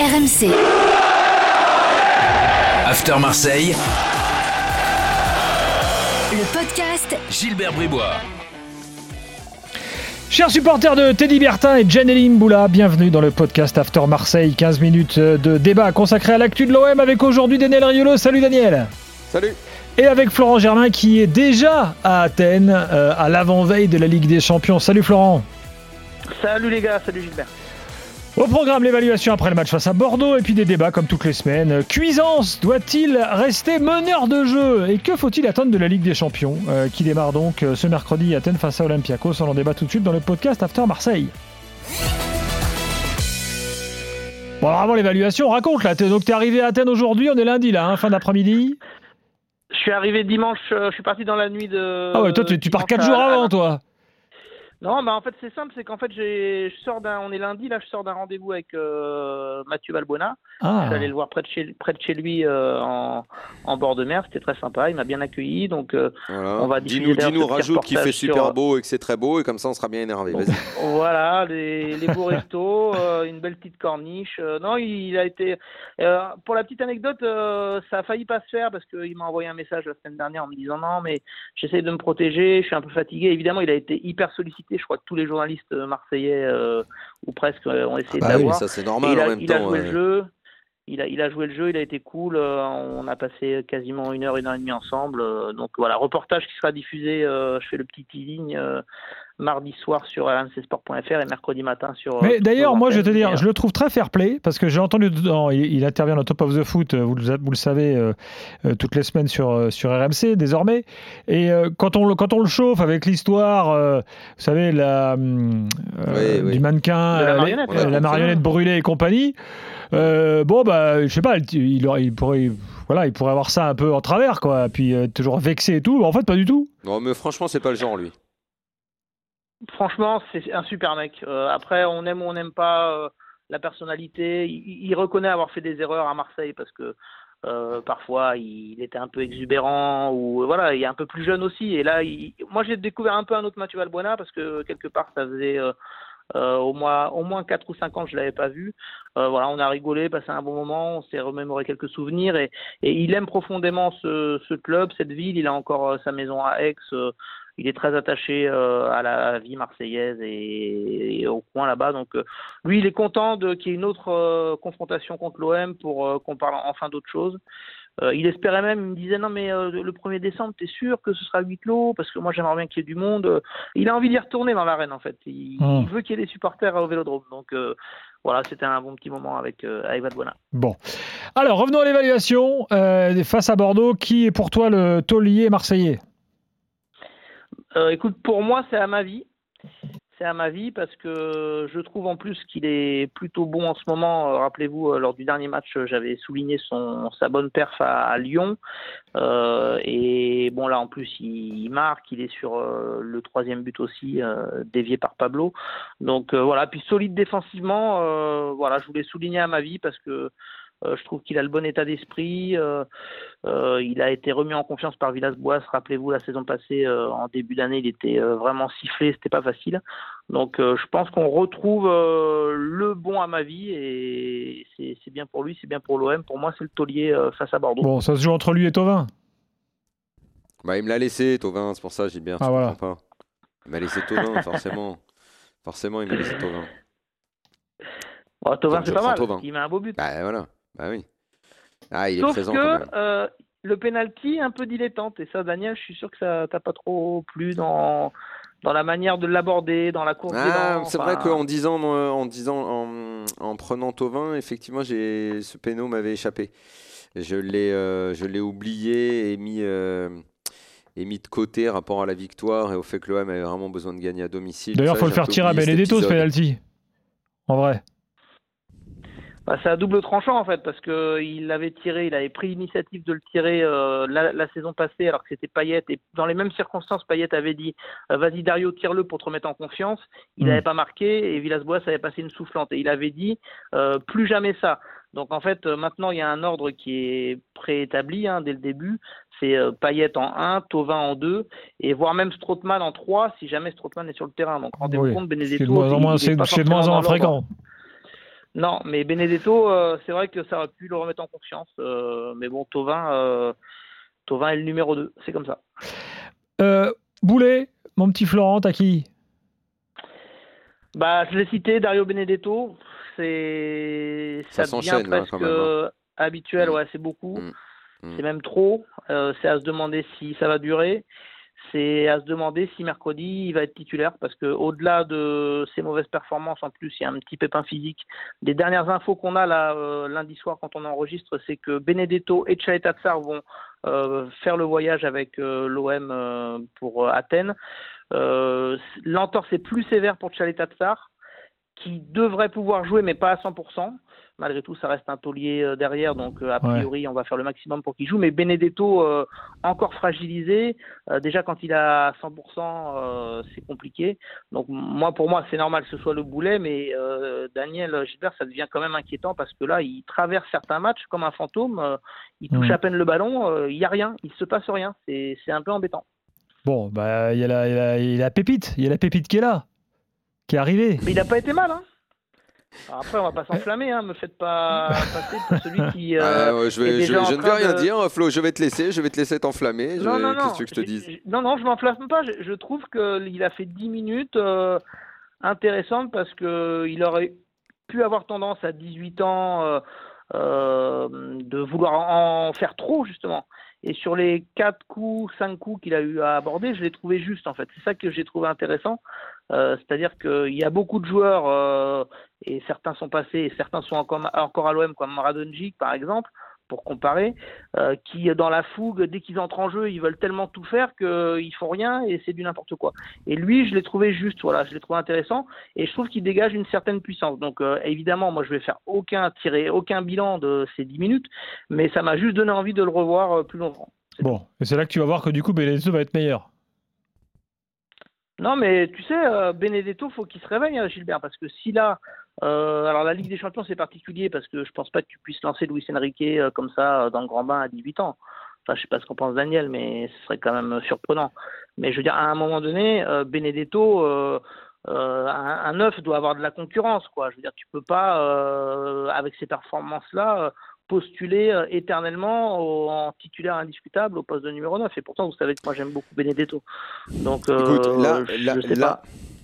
RMC. After Marseille, Le podcast Gilbert Bribois. Chers supporters de Teddy Bertin et Janeline Boula, bienvenue dans le podcast After Marseille. 15 minutes de débat consacré à l'actu de l'OM avec aujourd'hui Daniel Riolo. Salut Daniel. Salut Et avec Florent Germain qui est déjà à Athènes, euh, à l'avant-veille de la Ligue des Champions. Salut Florent. Salut les gars, salut Gilbert. Au programme, l'évaluation après le match face à Bordeaux et puis des débats comme toutes les semaines. Cuisance doit-il rester meneur de jeu? Et que faut-il attendre de la Ligue des Champions euh, qui démarre donc euh, ce mercredi à Athènes face à Olympiakos? On en débat tout de suite dans le podcast After Marseille. Bon alors avant l'évaluation, raconte là. Donc t'es arrivé à Athènes aujourd'hui, on est lundi là, hein, fin d'après-midi. Je suis arrivé dimanche, euh, je suis parti dans la nuit de. Ah ouais, toi tu, tu pars dimanche 4 jours avant toi. Non, bah en fait c'est simple, c'est qu'en fait j'ai, je sors d'un, on est lundi là, je sors d'un rendez-vous avec euh, Mathieu Valbuena. Je Ah, suis allé le voir près de chez, près de chez lui euh, en, en bord de mer, c'était très sympa, il m'a bien accueilli, donc euh, Voilà. On va Dis-nous, dis-nous, rajoute qu'il fait super sur- beau et que c'est très beau et comme ça on sera bien énervé. Vas-y. voilà, les, les beaux restos, euh, une belle petite corniche. Euh, non, il a été. euh, pour la petite anecdote, euh, ça a failli pas se faire parce qu'il m'a envoyé un message la semaine dernière en me disant non, mais j'essaie de me protéger, je suis un peu fatigué. Évidemment, il a été hyper sollicité. Je crois que tous les journalistes marseillais ou presque euh, ont essayé Bah de oui, ça c'est normal il a, en même il a temps. joué ouais. le jeu. Il a, il a joué le jeu, il a été cool. euh, on a passé quasiment une heure, une heure et demie ensemble. euh, donc voilà, reportage qui sera diffusé. euh, je fais le petit teasing euh, mardi soir sur rmcsport.fr et mercredi matin sur. Mais d'ailleurs, moi, je vais te dire, je le trouve très fair play parce que j'ai entendu, dans- il, il intervient dans Top of the Foot, euh, vous le, vous le savez, euh, euh, toutes les semaines sur, sur RMC désormais. Et euh, quand, on, le- quand on le chauffe avec l'histoire, euh, vous savez, la, hum, euh, Oui, oui. du mannequin, De la marionnette, ouais. la marionnette brûlée et compagnie, euh, bon, bah, je sais pas, il pourrait. Voilà, il pourrait avoir ça un peu en travers, quoi. Puis euh, toujours vexé et tout. Mais en fait, pas du tout. Non, mais franchement, c'est pas le genre lui. Franchement, c'est un super mec. Euh, après, on aime ou on n'aime pas euh, la personnalité. Il, il reconnaît avoir fait des erreurs à Marseille parce que euh, parfois il était un peu exubérant ou voilà, il est un peu plus jeune aussi. Et là, il- moi j'ai découvert un peu un autre Mathieu Valbuena parce que quelque part ça faisait euh, euh, au moins au moins quatre ou cinq ans que je l'avais pas vu. Euh, voilà, on a rigolé, passé un bon moment, on s'est remémoré quelques souvenirs et, et il aime profondément ce, ce club, cette ville. Il a encore sa maison à Aix. Il est très attaché euh, à la vie marseillaise et, et au coin là-bas. Donc euh, lui, il est content qu'il y ait une autre euh, confrontation contre l'OM pour qu'on parle enfin d'autre chose. Euh, il espérait même, il me disait non mais euh, le 1er décembre, t'es sûr que ce sera huis clos? Parce que moi j'aimerais bien qu'il y ait du monde. Il a envie d'y retourner dans l'arène en fait. Il, Hmm. il veut qu'il y ait des supporters au Vélodrome. Donc euh, voilà, c'était un bon petit moment avec avec Valbuena. Bon. Alors, revenons à l'évaluation. Face à Bordeaux, qui est pour toi le taulier marseillais? Euh, écoute, pour moi, c'est à ma vie. C'est à ma vie parce que je trouve en plus qu'il est plutôt bon en ce moment. Euh, Rappelez-vous, euh, lors du dernier match, euh, j'avais souligné son, sa bonne perf à, Lyon. Et bon, là, en plus, il, marque. Il est sur le troisième but aussi, dévié par Pablo. Donc voilà. Puis solide défensivement. voilà, je voulais souligner à ma vie parce que euh, je trouve qu'il a le bon état d'esprit. Euh, euh, il a été remis en confiance par Villas-Boas. Rappelez-vous, la saison passée, euh, en début d'année, il était euh, vraiment sifflé. C'était pas facile. Donc, euh, je pense qu'on retrouve euh, le bon à ma vie et c'est c'est bien pour lui, c'est bien pour l'OM. Pour moi, c'est le taulier euh, face à Bordeaux. Bon, ça se joue entre lui et Tovin. Bah, il me l'a laissé, Tovin, c'est pour ça, Gilbert. Ah, tu voilà. pas. Il m'a laissé Tovin, forcément. Forcément, il m'a laissé Tovin. Bon, Donc, c'est pas mal. Il met un beau but. Bah voilà, bah oui. Ah, il est Sauf présent quand que même. euh, le penalty est un peu dilettante. Et ça, Daniel, je suis sûr que ça t'a pas trop plu dans, dans la manière de l'aborder, dans la course Ah, c'est enfin, vrai qu'en disant, en disant, en, en prenant Tovin, effectivement, j'ai ce péno m'avait échappé. Je l'ai, euh, je l'ai oublié et mis, euh, et mis de côté rapport à la victoire et au fait que l'OM avait vraiment besoin de gagner à domicile. D'ailleurs, Ça, faut le faire tirer à Benedetto ce penalty. En vrai. Bah, c'est à double tranchant en fait parce que il l'avait tiré, il avait pris l'initiative de le tirer euh, la, la saison passée alors que c'était Payet et dans les mêmes circonstances Payet avait dit euh, vas-y Dario tire-le pour te remettre en confiance. Il n'avait pas marqué et Villas-Boas avait passé une soufflante et il avait dit euh, plus jamais ça. Donc en fait euh, maintenant il y a un ordre qui est préétabli hein, dès le début. C'est euh, Payet en 1, Tovin en 2 et voire même Strootman en 3 si jamais Strootman est sur le terrain. Donc rendez-vous Oui, compte Benedetto moins moins, c'est de moins en moins l'ordre. fréquent. Non, mais Benedetto, c'est vrai que ça aurait pu le remettre en confiance. mais bon, Tovin, Tovin est le numéro 2, c'est comme ça. Boulet, mon petit Florent, t'as qui? Bah, je l'ai cité, Dario Benedetto. C'est ça, ça devient presque hein. habituel. Mm. Ouais, c'est beaucoup. Mm. Mm. C'est même trop. Euh, c'est à se demander si ça va durer. C'est à se demander si mercredi il va être titulaire parce que au-delà de ses mauvaises performances, en plus il y a un petit pépin physique. Les dernières infos qu'on a là euh, lundi soir quand on enregistre, c'est que Benedetto et Tsar vont euh, faire le voyage avec l'OM pour Athènes. L'entorse est plus sévère pour Tsar qui devrait pouvoir jouer mais pas à 100% malgré tout, ça reste un taulier euh, derrière, donc euh, a priori, on va faire le maximum pour qu'il joue. Mais Benedetto, euh, encore fragilisé, déjà quand il a 100%, c'est compliqué. Donc moi, pour moi, c'est normal que ce soit le boulet, mais Daniel Gilbert, ça devient quand même inquiétant parce que là, il traverse certains matchs comme un fantôme, il touche à peine le ballon, il n'y a rien, il se passe rien. C'est un peu embêtant. Bon, bah, il y, a la, il y a la pépite, il y a la pépite qui est là, qui est arrivée. Mais il n'a pas été mal, hein après, on va pas s'enflammer, hein. me faites pas passer pour celui qui. Euh, je, vais, je, ne vais rien dire, Flo. Je vais te laisser, je vais te laisser t'enflammer. Non, non, non. Qu'est-ce que je te dise Non, non, je m'enflamme pas. Je, trouve qu'il a fait 10 minutes euh, intéressantes parce qu'il aurait pu avoir tendance à 18 ans euh, euh, de vouloir en faire trop, justement. Et sur les 4 coups, 5 coups qu'il a eu à aborder, je l'ai trouvé juste, en fait. C'est ça que j'ai trouvé intéressant. Euh, c'est-à-dire qu'il y a beaucoup de joueurs, euh, et certains sont passés, et certains sont encore, à l'OM, comme Radonjic par exemple, pour comparer, euh, qui dans la fougue, dès qu'ils entrent en jeu, ils veulent tellement tout faire qu'ils font rien et c'est du n'importe quoi. Et lui, je l'ai trouvé juste, voilà, je l'ai trouvé intéressant et je trouve qu'il dégage une certaine puissance. Donc évidemment, moi je vais faire aucun tirer aucun bilan de ces 10 minutes, mais ça m'a juste donné envie de le revoir plus longtemps. Bon, et c'est là que tu vas voir que du coup Benedetto va être meilleur. Non, mais tu sais, euh, Benedetto, faut qu'il se réveille, hein, Gilbert, parce que si là, euh, alors la Ligue des Champions c'est particulier parce que je pense pas que tu puisses lancer Luis Enrique euh, comme ça dans le grand bain à 18 ans. Enfin, je sais pas ce qu'en pense Daniel, mais ce serait quand même surprenant. Mais je veux dire, à un moment donné, Benedetto, un, neuf doit avoir de la concurrence, quoi. Je veux dire, tu peux pas, avec ces performances-là, postuler euh, éternellement en titulaire indiscutable au poste de numéro 9. Et pourtant, vous savez que moi, j'aime beaucoup Benedetto. Donc, euh, là, je sais pas.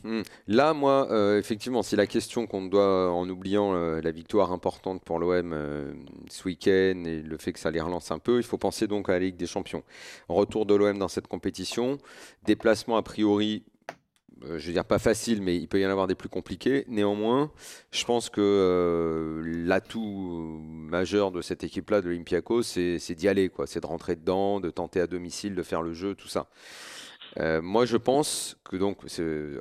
Hmm. Là, moi, euh, effectivement, c'est la question qu'on doit, en oubliant la victoire importante pour l'OM ce week-end et le fait que ça les relance un peu, il faut penser donc à la Ligue des Champions. Retour de l'OM dans cette compétition, déplacement a priori euh, je veux dire pas facile, mais il peut y en avoir des plus compliqués. Néanmoins, je pense que euh, l'atout majeur de cette équipe-là, de l'Olympiakos, c'est d'y aller. C'est de rentrer dedans, de tenter à domicile, de faire le jeu, tout ça. Euh, moi, je pense que donc, ce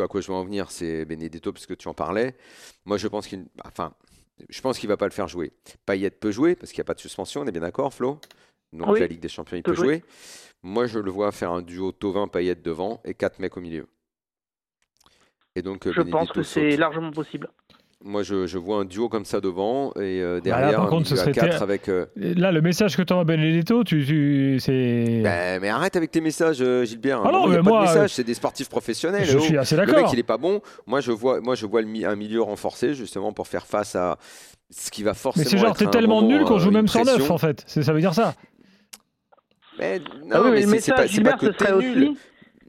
à quoi je veux en venir, c'est Benedetto, puisque tu en parlais. Moi, je pense qu'il, enfin, je pense qu'il va pas le faire jouer. Payet peut jouer parce qu'il n'y a pas de suspension, on est bien d'accord, Flo? Donc la Ligue des Champions, il peut, jouer. Moi, je le vois faire un duo Tovin Payette devant et quatre mecs au milieu. Et donc, euh, je pense que c'est largement possible. Moi, je, vois un duo comme ça devant et euh, bah derrière, contre, ce serait 4 avec. Euh, là, le message que tu envoies Benedetto, tu, tu c'est. Ben, mais arrête avec tes messages, Gilbert. Ah non, mais moi, pas c'est des sportifs professionnels. Je suis assez d'accord. Le mec, il est pas bon. Moi, je vois, moi, je vois un milieu renforcé justement pour faire face à ce qui va forcément. Mais c'est genre, t'es tellement nul qu'on joue même sans neuf, en fait. Ça veut dire ça. Mais, ah non, mais, c'est pas, pas, que t'es nul.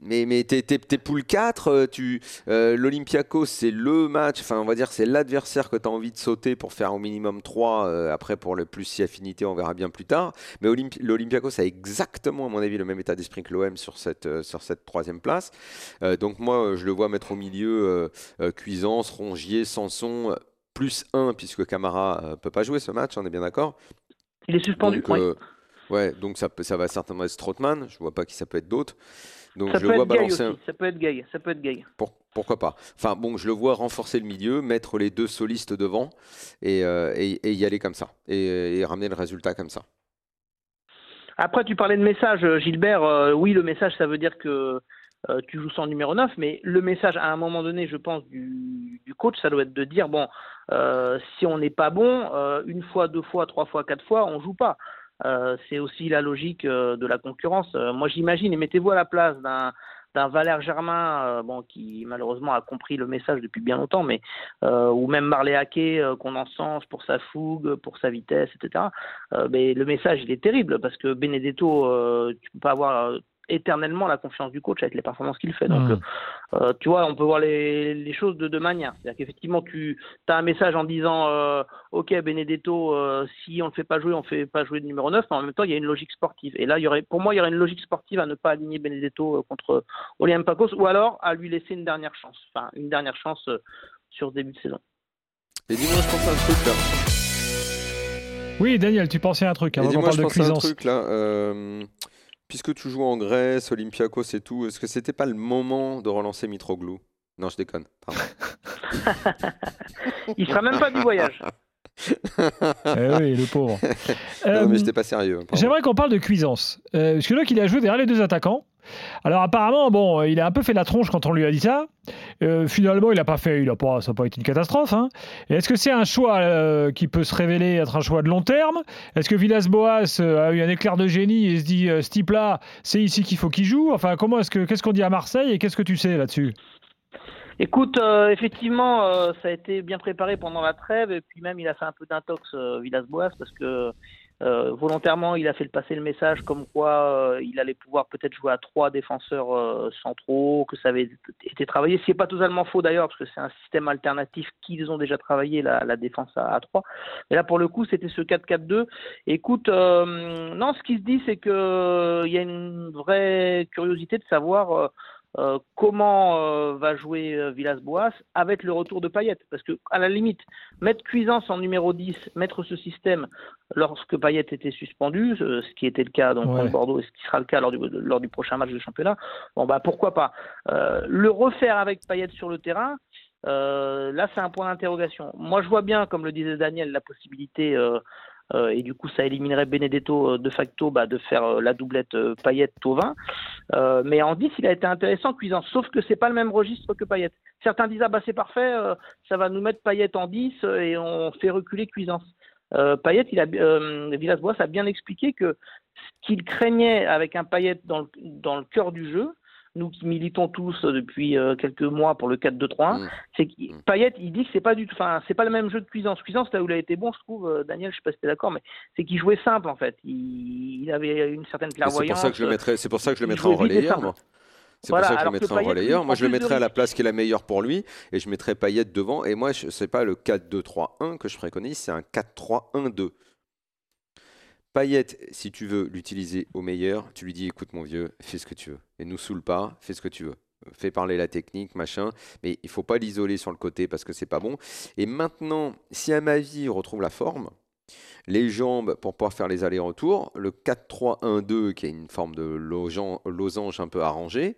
Mais, mais t'es, poule 4, euh, tu, euh, l'Olympiakos, c'est le match, enfin on va dire c'est l'adversaire que tu as envie de sauter pour faire au minimum 3, euh, après pour le plus si affinité, on verra bien plus tard. Mais l'Olympiakos a exactement, à mon avis, le même état d'esprit que l'OM sur cette, sur cette troisième place. donc moi, je le vois mettre au milieu Cuisance, Rongier, Sanson, plus 1, puisque Camara peut pas jouer ce match, on est bien d'accord Il est suspendu, Ouais, donc ça, ça va certainement être Strootman. Je vois pas qui ça peut être d'autre. Donc ça je le vois balancer. Aussi. Ça peut être gay. Ça peut être gay. pourquoi pas Enfin bon, je le vois renforcer le milieu, mettre les deux solistes devant et, euh, et, y aller comme ça et, ramener le résultat comme ça. Après, tu parlais de message, Gilbert. Euh, oui, le message, ça veut dire que euh, tu joues sans numéro 9, mais le message à un moment donné, je pense, du, du coach, ça doit être de dire bon, si on n'est pas bon, une fois, deux fois, trois fois, quatre fois, on joue pas. Euh, c'est aussi la logique euh, de la concurrence. Euh, moi, j'imagine, et mettez-vous à la place d'un d'un Valère Germain, bon, qui malheureusement a compris le message depuis bien longtemps, mais ou même Marley Hackey qu'on encense pour sa fougue, pour sa vitesse, etc. mais le message il est terrible parce que Benedetto, tu peux pas avoir éternellement la confiance du coach avec les performances qu'il fait. Donc, hmm. euh, euh, tu vois, on peut voir les, choses de deux manières. C'est-à-dire qu'effectivement, tu as un message en disant euh, Ok, Benedetto, si on ne le fait pas jouer, on ne fait pas jouer de numéro 9, mais en même temps, il y a une logique sportive. Et là, il y aurait, pour moi, il y aurait une logique sportive à ne pas aligner Benedetto contre Olympiakos ou alors à lui laisser une dernière chance. Enfin, une dernière chance sur ce début de saison. Et dis-moi, je pense à un truc là. Oui, Daniel, tu pensais à un truc avant qu'on parle de cuisance. un truc là puisque tu joues en Grèce, Olympiakos et tout, est-ce que c'était pas le moment de relancer Mitroglou? Non, je déconne. Il sera même pas du voyage. Eh oui, le pauvre. non, mais j'étais pas sérieux. J'aimerais qu'on parle de Cuisance. Euh, parce que là, qu'il a joué derrière les deux attaquants. Alors apparemment, bon, il a un peu fait la tronche quand on lui a dit ça. Euh, finalement, il n'a pas fait, il a pas, ça n'a pas été une catastrophe. Hein. Est-ce que c'est un choix euh, qui peut se révéler être un choix de long terme? Est-ce que Villas-Boas euh, a eu un éclair de génie et se dit, ce type-là, c'est ici qu'il faut qu'il joue? Enfin, comment est-ce que, qu'est-ce qu'on dit à Marseille et qu'est-ce que tu sais là-dessus? Écoute, effectivement, ça a été bien préparé pendant la trêve et puis même il a fait un peu d'intox Villas-Boas parce que euh, volontairement, il a fait passer le message comme quoi euh, il allait pouvoir peut-être jouer à trois défenseurs euh, centraux, que ça avait été travaillé. Ce n'est pas totalement faux d'ailleurs, parce que c'est un système alternatif qu'ils ont déjà travaillé, la, défense à, 3. Mais là, pour le coup, c'était ce 4-4-2. Écoute, non, ce qui se dit, c'est qu'il y a une vraie curiosité de savoir euh, comment euh, va jouer euh, Villas-Boas avec le retour de Payet? Parce que, à la limite, mettre Cuisance en numéro 10, mettre ce système lorsque Payet était suspendu, ce qui était le cas donc contre Bordeaux et ce qui sera le cas lors du, lors du prochain match de championnat, bon bah pourquoi pas? le refaire avec Payet sur le terrain, là c'est un point d'interrogation. Moi je vois bien, comme le disait Daniel, la possibilité euh, et du coup ça éliminerait Benedetto euh, de facto bah, de faire euh, la doublette Payet-Tovin. mais en 10, il a été intéressant Cuisance, sauf que c'est pas le même registre que Payet. Certains disent ah bah c'est parfait, ça va nous mettre Payet en 10 et on fait reculer Cuisance. Payet, il a, Villas-Boas a bien expliqué que ce qu'il craignait avec un Payet dans le cœur du jeu, nous qui militons tous depuis euh, quelques mois pour le 4-2-3-1, mmh. c'est que mmh. Payet, il dit que c'est pas du tout, enfin, c'est pas le même jeu de Cuisance. Cuisance, là où il a été bon, je trouve, euh, Daniel, je sais pas si tu es d'accord, mais c'est qu'il jouait simple en fait. Il, avait une certaine clairvoyance. C'est pour ça que je le mettrais, c'est pour ça que je le mettrais en relayeur, moi. C'est pour ça que je le mettrais en relayeur. Moi, je le mettrais à la place qui est la meilleure pour lui et je mettrais Payet devant. Et moi, ce n'est pas le 4-2-3-1 que je préconise, c'est un 4-3-1-2. Payet, si tu veux l'utiliser au meilleur, tu lui dis écoute mon vieux, fais ce que tu veux. Et nous saoule pas, fais ce que tu veux. Fais parler la technique, machin, mais il faut pas l'isoler sur le côté parce que c'est pas bon. Et maintenant, si Amavi retrouve la forme, les jambes pour pouvoir faire les allers-retours, le 4-3-1-2 qui est une forme de losange un peu arrangée,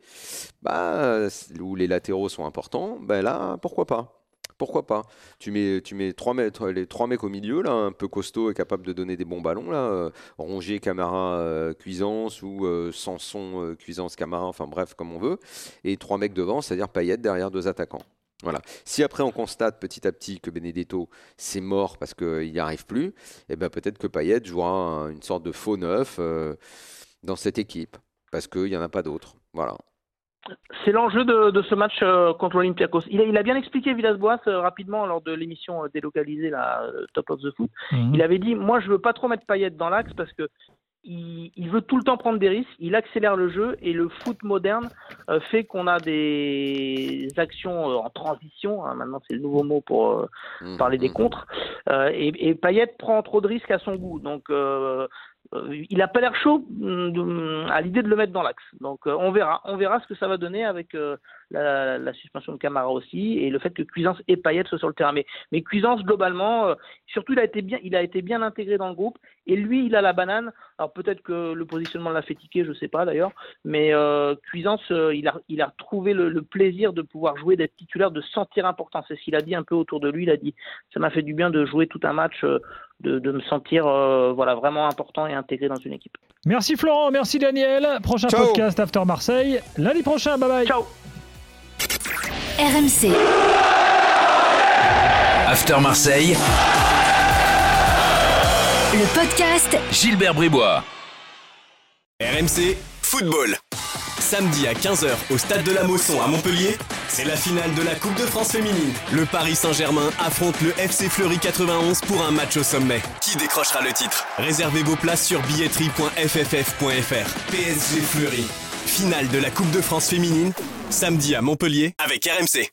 bah, où les latéraux sont importants, bah là, pourquoi pas? Pourquoi pas? Tu mets, tu mets trois mètres, les trois mecs au milieu, là, un peu costaud et capable de donner des bons ballons, là, euh, Camara, euh, Cuisance ou euh, Sanson, Cuisance, Camara, enfin bref, comme on veut, et trois mecs devant, c'est-à-dire Payet derrière deux attaquants. Voilà. Si après on constate petit à petit que Benedetto c'est mort parce qu'il n'y arrive plus, eh ben peut-être que Payet jouera une sorte de faux neuf dans cette équipe parce qu'il n'y en a pas d'autres. Voilà. C'est l'enjeu de, ce match euh, contre l'Olympiakos. Il, a bien expliqué Villas-Boas euh, rapidement lors de l'émission euh, délocalisée, la Top of the Foot. Mhm. Il avait dit Moi, je veux pas trop mettre Payet dans l'axe parce que il, veut tout le temps prendre des risques, il accélère le jeu et le foot moderne fait qu'on a des actions en transition. Hein, maintenant, c'est le nouveau mot pour mhm. parler des contres. et, et Payet prend trop de risques à son goût. Donc, euh, il n'a pas l'air chaud mm, à l'idée de le mettre dans l'axe. Donc euh, on verra, on verra ce que ça va donner avec euh, la, suspension de Camara aussi et le fait que Cuisance et Payet soient sur le terrain. Mais, Cuisance globalement, surtout il a été bien, il a été bien intégré dans le groupe et lui il a la banane. Alors peut-être que le positionnement l'a fait tiquer, je sais pas d'ailleurs, mais Cuisance il a il a trouvé le, plaisir de pouvoir jouer, d'être titulaire, de sentir important. C'est ce qu'il a dit un peu autour de lui. Il a dit ça m'a fait du bien de jouer tout un match de, me sentir euh, voilà, vraiment important et intégré dans une équipe. Merci Florent, merci Daniel. Prochain podcast After Marseille, lundi prochain. Bye bye. Ciao. RMC. After Marseille. Le podcast Gilbert Bribois. RMC Football. Samedi à 15h au stade de la Mosson à Montpellier, c'est la finale de la Coupe de France féminine. Le Paris Saint-Germain affronte le FC Fleury 91 pour un match au sommet. Qui décrochera le titre? Réservez vos places sur billetterie.fff.fr. PSG Fleury. Finale de la Coupe de France féminine, samedi à Montpellier avec RMC.